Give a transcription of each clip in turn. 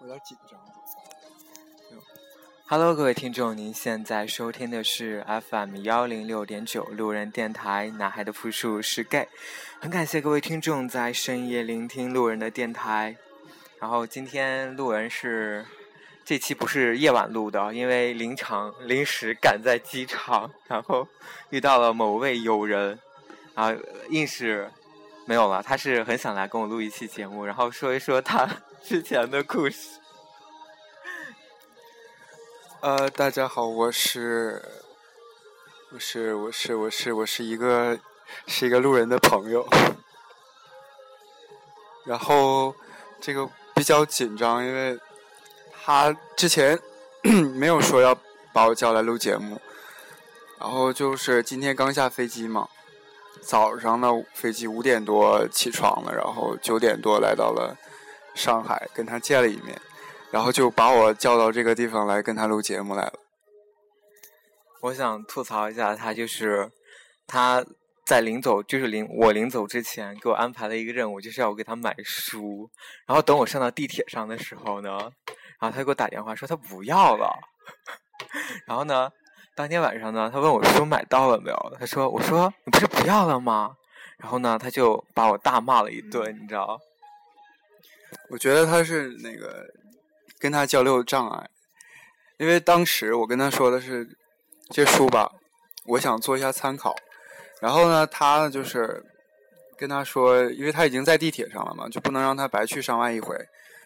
有点紧张。Hello，各位听众，您现在收听的是 FM 幺零六点九路人电台。男孩的复数是 gay，很感谢各位听众在深夜聆听路人的电台。然后今天路人是这期不是夜晚录的，因为临场临时赶在机场，然后遇到了某位友人，然后硬是没有了。他是很想来跟我录一期节目，然后说一说他之前的故事。呃，大家好，我是，我是，我是，我是，我是一个，是一个路人的朋友。然后这个比较紧张，因为他之前 没有说要把我叫来录节目，然后就是今天刚下飞机嘛，早上的飞机五点多起床了，然后九点多来到了上海，跟他见了一面。然后就把我叫到这个地方来跟他录节目来了。我想吐槽一下他，就是他在临走，就是临我临走之前给我安排了一个任务，就是要我给他买书。然后等我上到地铁上的时候呢，然后他给我打电话说他不要了。然后呢，当天晚上呢，他问我书买到了没有？他说：“我说你不是不要了吗？”然后呢，他就把我大骂了一顿，你知道？我觉得他是那个。跟他交流障碍，因为当时我跟他说的是这书吧，我想做一下参考。然后呢，他呢就是跟他说，因为他已经在地铁上了嘛，就不能让他白去上外一回，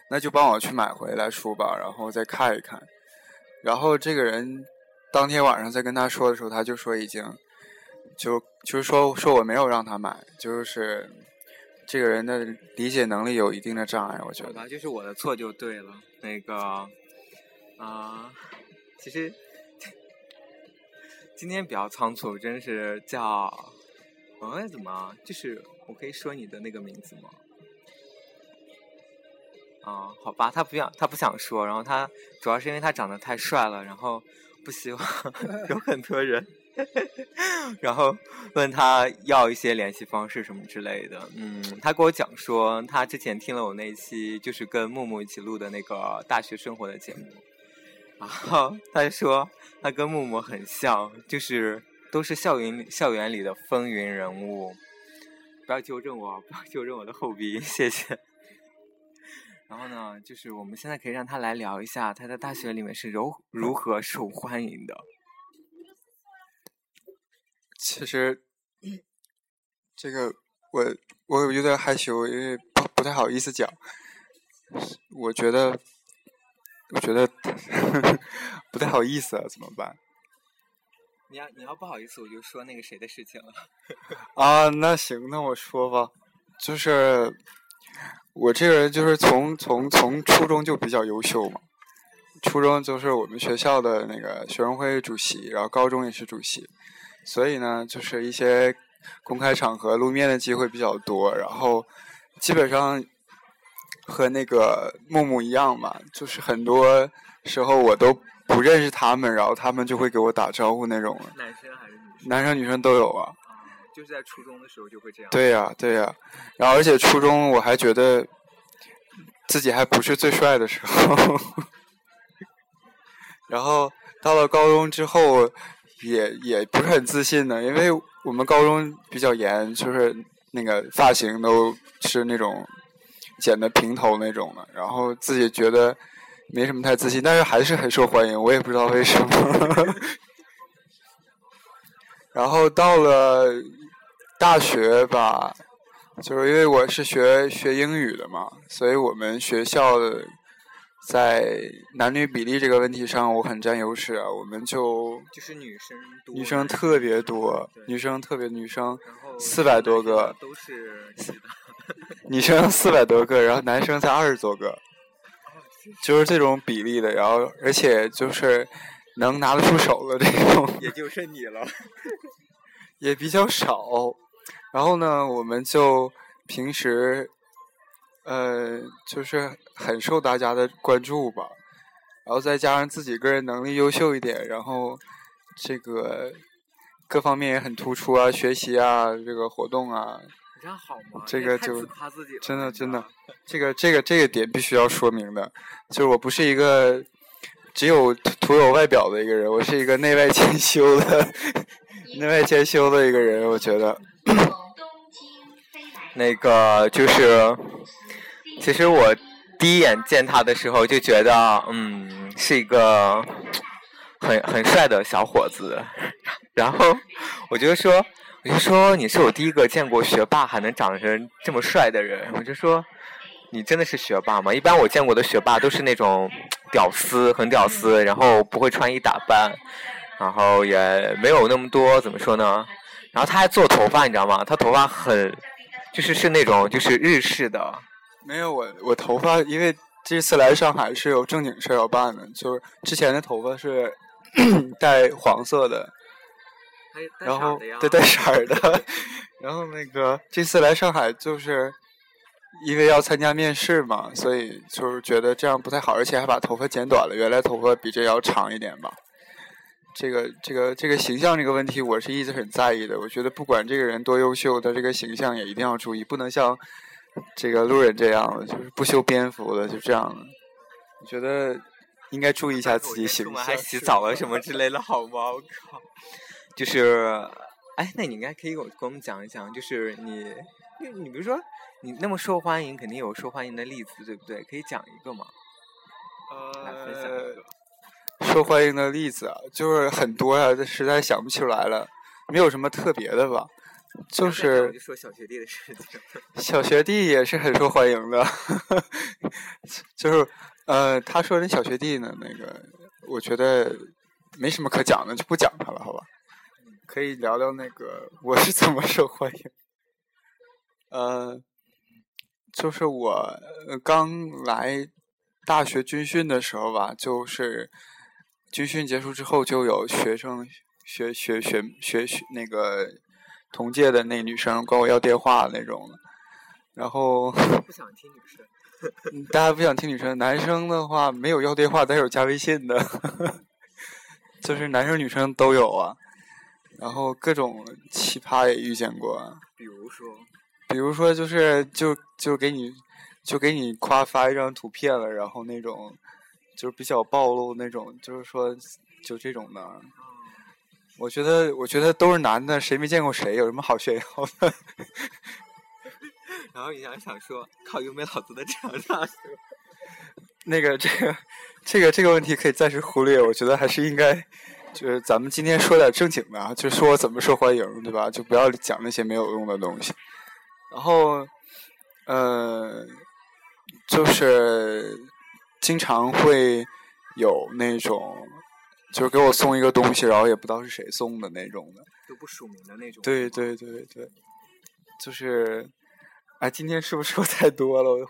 那就帮我去买回来书吧，然后再看一看。然后这个人当天晚上在跟他说的时候，他就说已经就就是说说我没有让他买，就是这个人的理解能力有一定的障碍，我觉得。就是我的错就对了。那个啊，其实今天比较仓促，真是叫嗯怎么？就是我可以说你的那个名字吗？啊，好吧，他不想，他不想说。然后他主要是因为他长得太帅了，然后不希望 有很多人，然后问他要一些联系方式什么之类的。嗯，他跟我讲说，他之前听了我那期就是跟木木一起录的那个大学生活的节目，然后他说他跟木木很像，就是都是校园校园里的风云人物。不要纠正我，不要纠正我的后鼻音，谢谢。然后呢，就是我们现在可以让他来聊一下他在大学里面是如如何受欢迎的。其实，这个我我有点害羞，因为不不太好意思讲。我觉得，我觉得 不太好意思啊，怎么办？你要你要不好意思，我就说那个谁的事情了。啊，那行，那我说吧，就是。我这个人就是从从从初中就比较优秀嘛，初中就是我们学校的那个学生会主席，然后高中也是主席，所以呢，就是一些公开场合露面的机会比较多，然后基本上和那个木木一样嘛，就是很多时候我都不认识他们，然后他们就会给我打招呼那种。男生还是女生？男生女生都有啊。就是在初中的时候就会这样。对呀，对呀，然后而且初中我还觉得自己还不是最帅的时候，然后到了高中之后也也不是很自信的，因为我们高中比较严，就是那个发型都是那种剪的平头那种的，然后自己觉得没什么太自信，但是还是很受欢迎，我也不知道为什么。然后到了。大学吧，就是因为我是学学英语的嘛，所以我们学校的在男女比例这个问题上，我很占优势啊。我们就就是女生多女生特别多，女生特别女生四百多个，都是 女生四百多个，然后男生才二十多个，就是这种比例的。然后而且就是能拿得出手的这种，也就剩你了，也比较少。然后呢，我们就平时，呃，就是很受大家的关注吧。然后再加上自己个人能力优秀一点，然后这个各方面也很突出啊，学习啊，这个活动啊，这样好吗？这个就夸自己真的真的，这个这个这个点必须要说明的，就是我不是一个只有徒有外表的一个人，我是一个内外兼修的内外兼修的一个人，我觉得。那个就是，其实我第一眼见他的时候就觉得，嗯，是一个很很帅的小伙子，然后我就说。我就说你是我第一个见过学霸还能长成这么帅的人。我就说，你真的是学霸吗？一般我见过的学霸都是那种屌丝，很屌丝，然后不会穿衣打扮，然后也没有那么多怎么说呢？然后他还做头发，你知道吗？他头发很，就是是那种就是日式的。没有我我头发，因为这次来上海是有正经事要办的，就是之前的头发是 带黄色的。然后对带色儿的，然后那个这次来上海就是因为要参加面试嘛，所以就是觉得这样不太好，而且还把头发剪短了，原来头发比这要长一点吧。这个这个这个形象这个问题，我是一直很在意的。我觉得不管这个人多优秀，他这个形象也一定要注意，不能像这个路人这样，就是不修边幅的，就这样。我觉得应该注意一下自己形象。还洗澡了什么之类的，好吗？我靠！就是，哎，那你应该可以给我跟我们讲一讲，就是你，你你比如说你那么受欢迎，肯定有受欢迎的例子，对不对？可以讲一个吗？呃，受欢迎的例子啊，就是很多啊，实在想不起来了，没有什么特别的吧？就是说小学弟的事情，小学弟也是很受欢迎的，就是呃，他说那小学弟呢，那个我觉得没什么可讲的，就不讲他了，好吧？可以聊聊那个我是怎么受欢迎？呃，就是我刚来大学军训的时候吧，就是军训结束之后，就有学生学学学学学那个同届的那女生管我要电话那种的，然后不想听女生，大家不想听女生，男生的话没有要电话，但有加微信的，就是男生女生都有啊。然后各种奇葩也遇见过，比如说，比如说就是就就给你就给你夸发一张图片了，然后那种就是比较暴露那种，就是说就这种的。我觉得我觉得都是男的，谁没见过谁？有什么好炫耀的？然后你想想说，靠，又没老子的长大。那个这个这个这个问题可以暂时忽略，我觉得还是应该。就是咱们今天说点正经的啊，就说怎么受欢迎，对吧？就不要讲那些没有用的东西。然后，呃，就是经常会有那种，就是给我送一个东西，然后也不知道是谁送的那种的，都不署名的那种。对对对对，就是。哎，今天是不是说太多了？我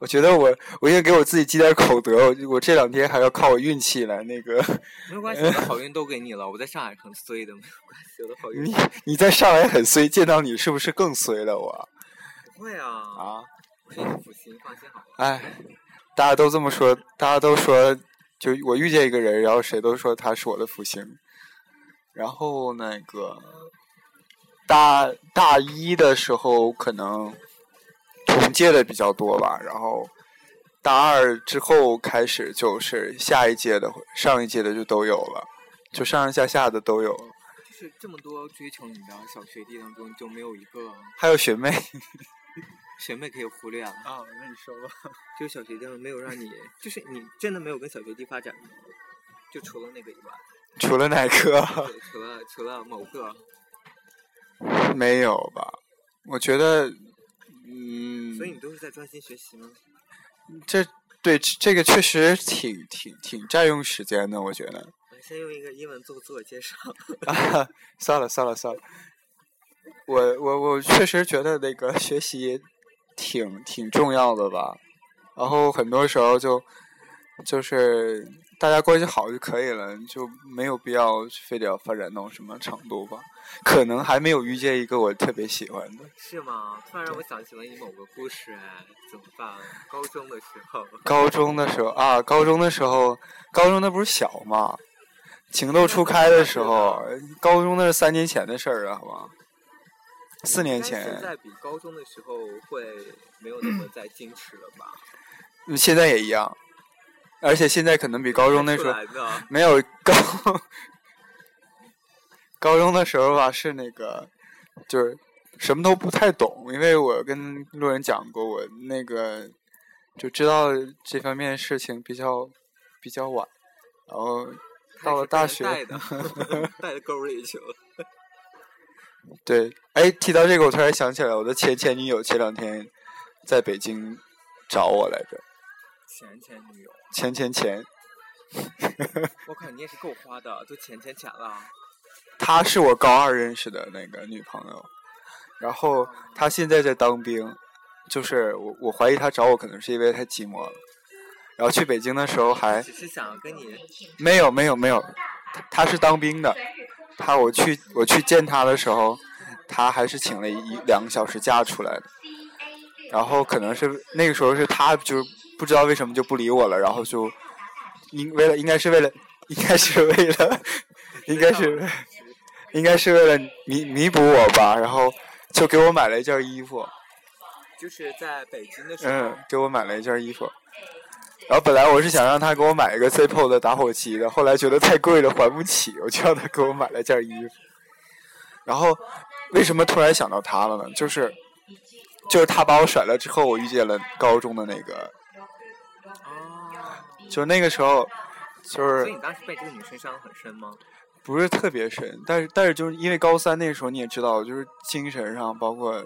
我觉得我我应该给我自己积点口德。我我这两天还要靠我运气来那个。没有关系，我的 好运都给你了。我在上海很衰的，没有关系，我的好运。你你在上海很衰，见到你是不是更衰了？我不会啊啊！我是你的福星，放心好了。哎，大家都这么说，大家都说，就我遇见一个人，然后谁都说他是我的福星。然后那个大大一的时候可能。同届的比较多吧，然后大二之后开始就是下一届的、上一届的就都有了，就上上下下的都有。就是这么多追求你的小学弟当中，就没有一个？还有学妹，学妹可以忽略啊。啊，那你说吧。就小学弟没有让你，就是你真的没有跟小学弟发展，就除了那个以外。除了哪个？除了除了某个。没有吧？我觉得。嗯，所以你都是在专心学习吗？这对这个确实挺挺挺占用时间的，我觉得。先用一个英文做自我介绍。啊，算了算了算了，我我我确实觉得那个学习挺挺重要的吧，然后很多时候就就是。大家关系好就可以了，就没有必要非得要发展到什么程度吧。可能还没有遇见一个我特别喜欢的。是吗？突然让我想起了你某个故事，哎，怎么办？高中的时候。高中的时候啊，高中的时候，高中那不是小嘛？情窦初开的时候，高中那是三年前的事儿啊，好吧？四年前现，在比高中的时候会没有那么再矜持了吧？嗯现在也一样，而且现在可能比高中那时候没有高高中的时候吧，是那个就是什么都不太懂，因为我跟路人讲过，我那个就知道这方面事情比较比较晚，然后到了大学，带的 带的沟里去了。对，哎，提到这个，我突然想起来，我的前前女友前两天在北京找我来着，前前女友，前前前，我靠，你也是够花的，都前前前了。她是我高二认识的那个女朋友，然后她现在在当兵，就是我我怀疑她找我可能是因为太寂寞了，然后去北京的时候还只是想跟你没有没有没有，她她是当兵的，她我去我去见他的时候，他还是请了一两个小时假出来的，然后可能是那个时候是他就不知道为什么就不理我了，然后就应为了应该是为了应该是为了应该是应该是为了弥弥补我吧，然后就给我买了一件衣服，就是在北京的时候，嗯，给我买了一件衣服。然后本来我是想让他给我买一个 Zippo 的打火机的，后来觉得太贵了还不起，我就让他给我买了件衣服。然后为什么突然想到他了呢？就是就是他把我甩了之后，我遇见了高中的那个，哦，就是那个时候就是所以你当时被这个女生伤得很深吗？不是特别深，但是但是就是因为高三那时候你也知道，就是精神上包括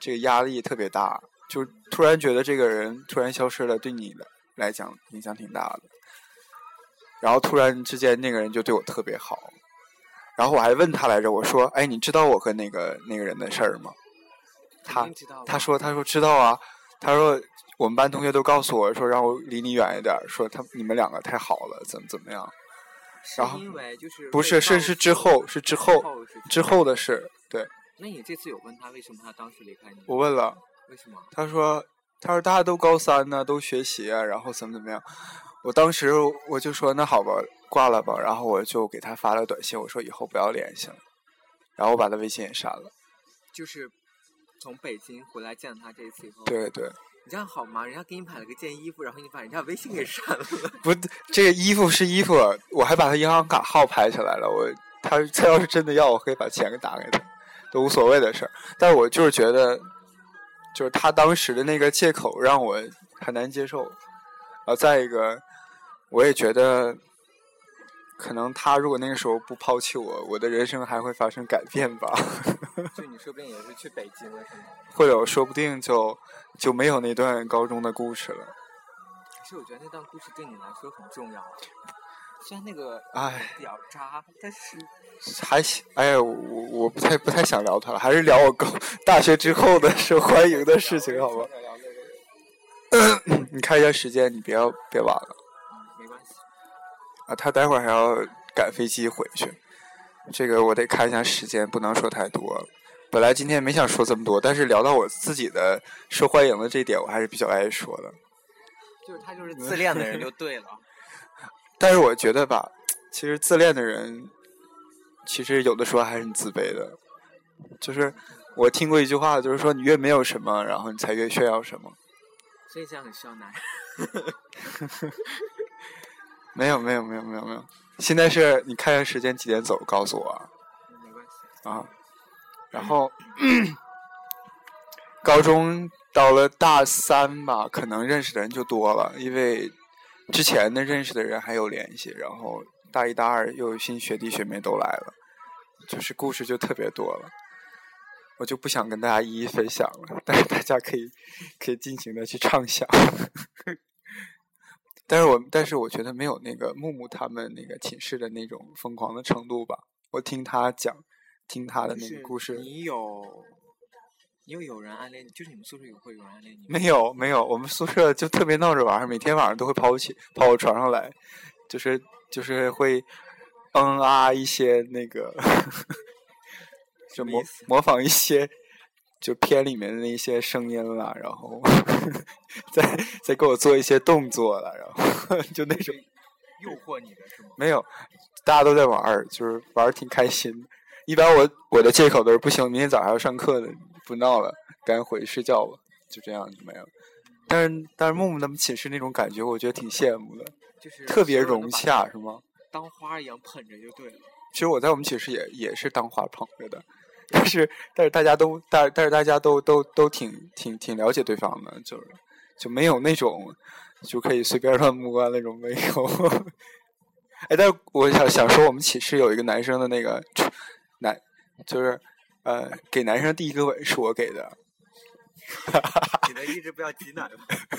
这个压力特别大，就突然觉得这个人突然消失了，对你来来讲影响挺大的。然后突然之间那个人就对我特别好，然后我还问他来着，我说：“哎，你知道我和那个那个人的事儿吗？”他他说：“他说知道啊。”他说：“我们班同学都告诉我说让我离你远一点，说他你们两个太好了，怎么怎么样。”是然后因为就是不是，是是之后，是之后之后的事。对那你这次有问他为什么他当时离开你？我问了，为什么？他说他说大家都高三呢，都学习啊，然后怎么怎么样。我当时我就说那好吧，挂了吧。然后我就给他发了短信，我说以后不要联系了。然后我把他微信也删了。就是从北京回来见他这一次以后，对对，你这样好吗？人家给你买了个件衣服，然后你把人家微信给删了。不，这个衣服是衣服，我还把他银行卡号拍下来了。我他他要是真的要，我可以把钱给打给他，都无所谓的事儿。但是我就是觉得，就是他当时的那个借口让我很难接受。啊，再一个，我也觉得，可能他如果那个时候不抛弃我，我的人生还会发生改变吧。就你说不定也是去北京了，是吗？或者我说不定就就没有那段高中的故事了。可是我觉得那段故事对你来说很重要。虽然那个哎比较渣，但是还行，哎呀，我我不太不太想聊他了，还是聊我高大学之后的受欢迎的事情，好吧？你看一下时间，你别别晚了嗯，没关系。啊！他待会儿还要赶飞机回去，这个我得看一下时间，不能说太多。本来今天没想说这么多，但是聊到我自己的受欢迎的这一点，我还是比较爱说的。就是他就是自恋的人就对了。但是我觉得吧，其实自恋的人，其实有的时候还是很自卑的。就是我听过一句话，就是说你越没有什么，然后你才越炫耀什么。所以这样很需要男人。没有，没有，没有，没有，没有。现在是你看一下时间几点走，告诉我没关系。啊，然后高中到了大三吧，可能认识的人就多了，因为之前的认识的人还有联系，然后大一大二又有新学弟学妹都来了，就是故事就特别多了。我就不想跟大家一一分享了，但是大家可以可以尽情的去畅想。但是我但是我觉得没有那个木木他们那个寝室的那种疯狂的程度吧。我听他讲，听他的那个故事，你有，你有有人暗恋你，就是你们宿舍有会有人暗恋你？没有没有，我们宿舍就特别闹着玩儿，每天晚上都会跑我起跑我床上来，就是就是会嗯啊一些那个，就模模仿一些就片里面的那些声音啦，然后 再再给我做一些动作了，然后 就那种诱惑你的是吗？没有，大家都在玩儿，就是玩儿挺开心的。一般我我的借口都是不行，明天早上要上课的，不闹了，赶紧回去睡觉吧，就这样就没了。但是但是木木他们寝室那种感觉，我觉得挺羡慕的，就是特别融洽，是吗？当花一样捧着就对了。其实我在我们寝室也也是当花捧着的，但是但是大家都但但是大家都都都挺挺挺了解对方的，就是就没有那种就可以随便乱摸啊那种没有。哎，但是我想想说，我们寝室有一个男生的那个男，就是呃，给男生第一个吻是我给的，你能一直不要挤奶吗？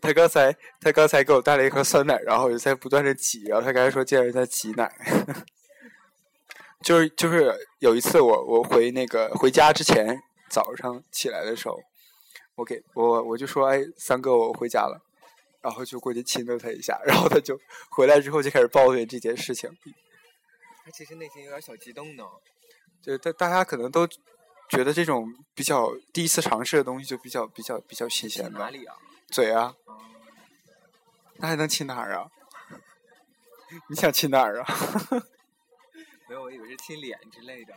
他刚才他刚才给我带了一盒酸奶，然后我就在不断的挤，然后他刚才说见人在挤奶，就是就是有一次我我回那个回家之前早上起来的时候，我给我我就说哎三哥我回家了，然后就过去亲了他一下，然后他就回来之后就开始抱怨这件事情，他其实内心有点小激动呢。对大大家可能都觉得这种比较第一次尝试的东西就比较比较比较新鲜吧，哪里啊？嘴啊，嗯那还能亲哪儿啊？你想亲哪儿啊？没有，我以为是亲脸之类的。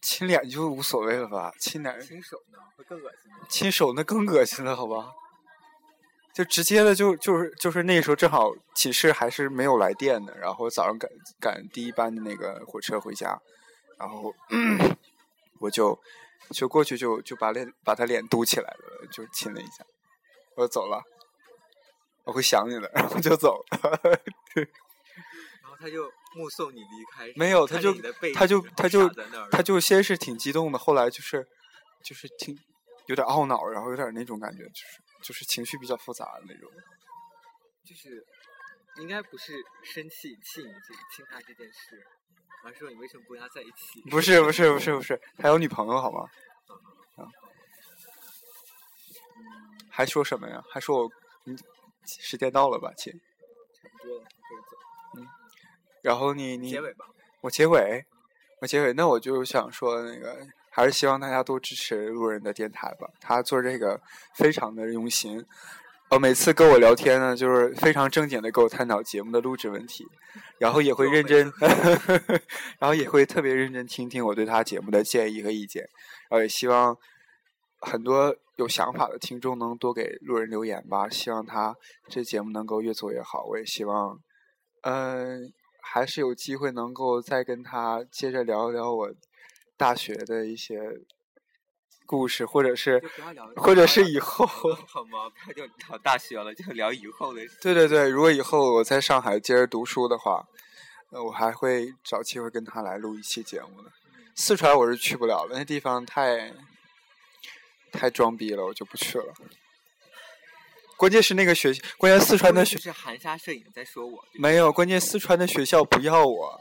亲脸就无所谓了吧？亲哪儿？亲手呢，会更恶心吗？亲手那更恶心了，好吧？就直接的就就是就是那时候正好寝室还是没有来电的，然后早上赶赶第一班的那个火车回家，然后 我就就过去就就把脸把他脸嘟起来了，就亲了一下，我走了，我会想你的，然后就走了。然后他就目送你离开，没有他就他就他就他就先是挺激动的，后来就是就是挺有点懊恼，然后有点那种感觉，就是就是情绪比较复杂的那种。就是应该不是生气气你这亲他这件事，而是说你为什么不跟他在一起？不是不是不是不是，还有女朋友好吗？啊，还说什么呀？还说我你，时间到了吧，亲。差不多了，可以走。嗯然后你你结尾吧。我结尾，我结尾，那我就想说那个，还是希望大家多支持路人的电台吧。他做这个非常的用心，呃，每次跟我聊天呢，就是非常正经的跟我探讨节目的录制问题，然后也会认真，然后也会特别认真听听我对他节目的建议和意见，然后也希望很多有想法的听众能多给路人留言吧。希望他这节目能够越做越好，我也希望，嗯、还是有机会能够再跟他接着聊一聊我大学的一些故事，或者是或者是以后，好吗？不要就聊大学了，就聊以后的事。对对对，如果以后我在上海接着读书的话，呃，我还会找机会跟他来录一期节目的。四川我是去不了了，那地方太太装逼了，我就不去了。关键是那个学，关键四川的学是含沙射影在说我，没有，关键四川的学校不要我，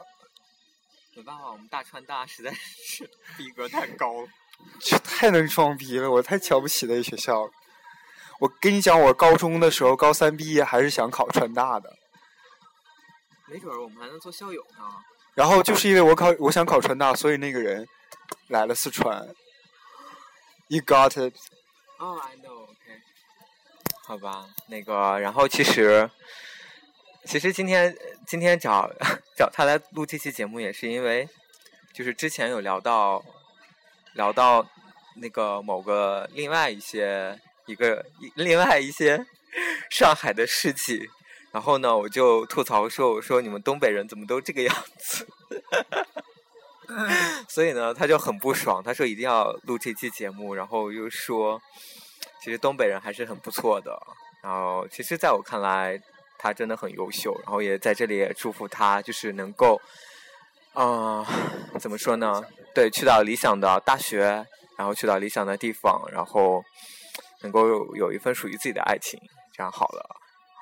没办法，我们大川大实在是 逼格太高了。这太能装逼了，我太瞧不起那个学校了。我跟你讲，我高中的时候，高三毕业还是想考川大的，没准儿我们还能做校友呢。然后就是因为我考，我想考川大，所以那个人来了四川。You got it？Oh,、i know，OK。好吧，那个，然后其实，其实今天今天找找他来录这期节目，也是因为，就是之前有聊到聊到那个某个另外一些一个另外一些上海的事情，然后呢，我就吐槽说，我说你们东北人怎么都这个样子。所以呢，他就很不爽，他说一定要录这期节目，然后又说，其实东北人还是很不错的。然后，其实在我看来，他真的很优秀。然后也在这里也祝福他，就是能够，啊、怎么说呢？对，去到理想的大学，然后去到理想的地方，然后能够有有一份属于自己的爱情，这样好了。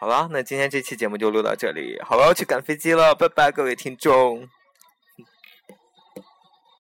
好了，那今天这期节目就录到这里，好了，我要去赶飞机了，拜拜，各位听众。